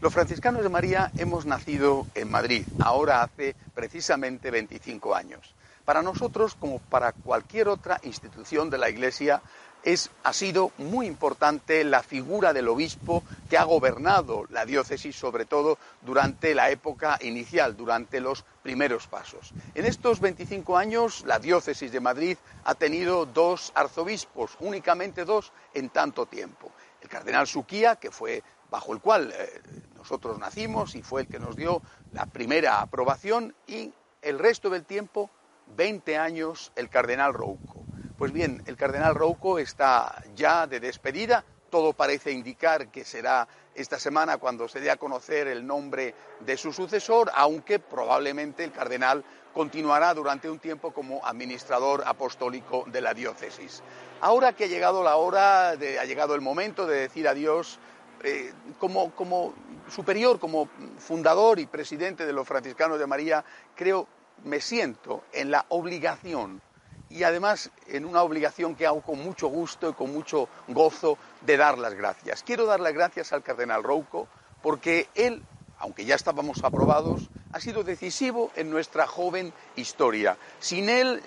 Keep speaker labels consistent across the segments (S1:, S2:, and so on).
S1: Los franciscanos de María hemos nacido en Madrid, ahora hace precisamente 25 años. Para nosotros, como para cualquier otra institución de la Iglesia, es, ha sido muy importante la figura del obispo que ha gobernado la diócesis, sobre todo durante la época inicial, durante los primeros pasos. En estos 25 años, la diócesis de Madrid ha tenido dos arzobispos, únicamente dos en tanto tiempo. El cardenal Suquía, que fue bajo el cual eh, nosotros nacimos y fue el que nos dio la primera aprobación, y el resto del tiempo, 20 años, el cardenal Rouco. Pues bien, el cardenal Rouco está ya de despedida. Todo parece indicar que será esta semana cuando se dé a conocer el nombre de su sucesor, aunque probablemente el cardenal continuará durante un tiempo como administrador apostólico de la diócesis. Ahora que ha llegado la hora, ha llegado el momento de decir adiós, eh, como, como superior, como fundador y presidente de los franciscanos de María, creo, me siento en la obligación y además en una obligación que hago con mucho gusto y con mucho gozo de dar las gracias. Quiero dar las gracias al cardenal Rouco porque él, aunque ya estábamos aprobados, ha sido decisivo en nuestra joven historia. Sin él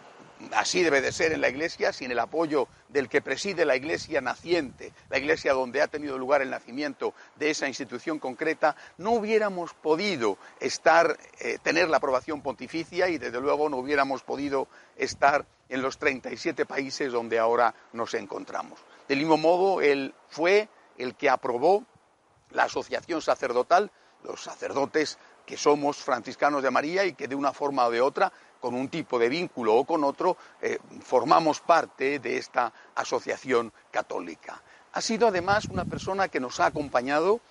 S1: así debe de ser en la Iglesia, sin el apoyo del que preside la Iglesia naciente, la Iglesia donde ha tenido lugar el nacimiento de esa institución concreta, no hubiéramos podido estar, eh, tener la aprobación pontificia y desde luego no hubiéramos podido estar en los 37 países donde ahora nos encontramos. Del mismo modo, él fue el que aprobó la asociación sacerdotal, los sacerdotes que somos franciscanos de María y que de una forma o de otra con un tipo de vínculo o con otro, eh, formamos parte de esta asociación católica. Ha sido además una persona que nos ha acompañado,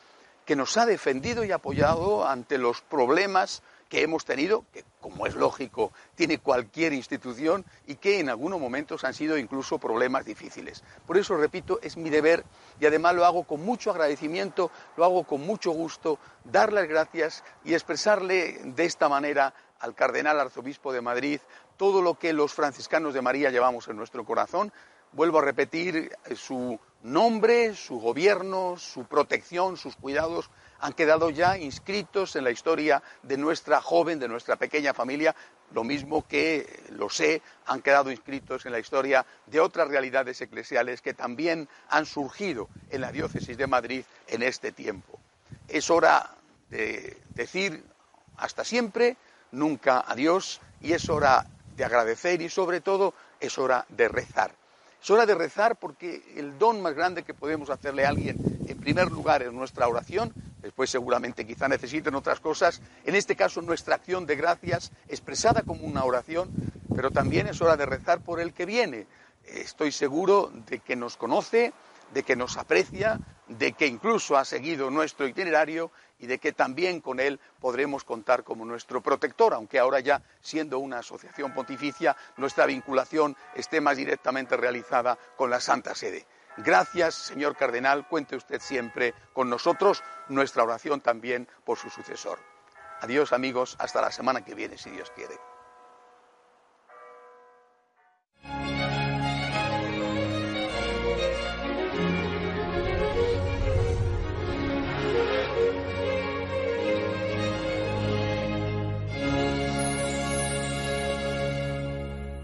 S1: que nos ha defendido y apoyado ante los problemas que hemos tenido, que como es lógico tiene cualquier institución y que en algunos momentos han sido incluso problemas difíciles. Por eso, repito, es mi deber y además lo hago con mucho agradecimiento, lo hago con mucho gusto, dar las gracias y expresarle de esta manera al cardenal arzobispo de Madrid todo lo que los franciscanos de María llevamos en nuestro corazón. Vuelvo a repetir, eh, su nombre, su gobierno, su protección, sus cuidados han quedado ya inscritos en la historia de nuestra joven, de nuestra pequeña familia, lo mismo que, lo sé, han quedado inscritos en la historia de otras realidades eclesiales que también han surgido en la diócesis de Madrid en este tiempo. Es hora de decir hasta siempre, nunca a Dios y es hora de agradecer y sobre todo es hora de rezar. Es hora de rezar porque el don más grande que podemos hacerle a alguien, en primer lugar, es nuestra oración, después seguramente quizá necesiten otras cosas, en este caso nuestra acción de gracias expresada como una oración, pero también es hora de rezar por el que viene. Estoy seguro de que nos conoce, de que nos aprecia, de que incluso ha seguido nuestro itinerario y de que también con él podremos contar como nuestro protector, aunque ahora ya siendo una asociación pontificia, nuestra vinculación esté más directamente realizada con la Santa Sede. Gracias, señor cardenal, cuente usted siempre con nosotros, nuestra oración también por su sucesor. Adiós amigos, hasta la semana que viene, si Dios quiere.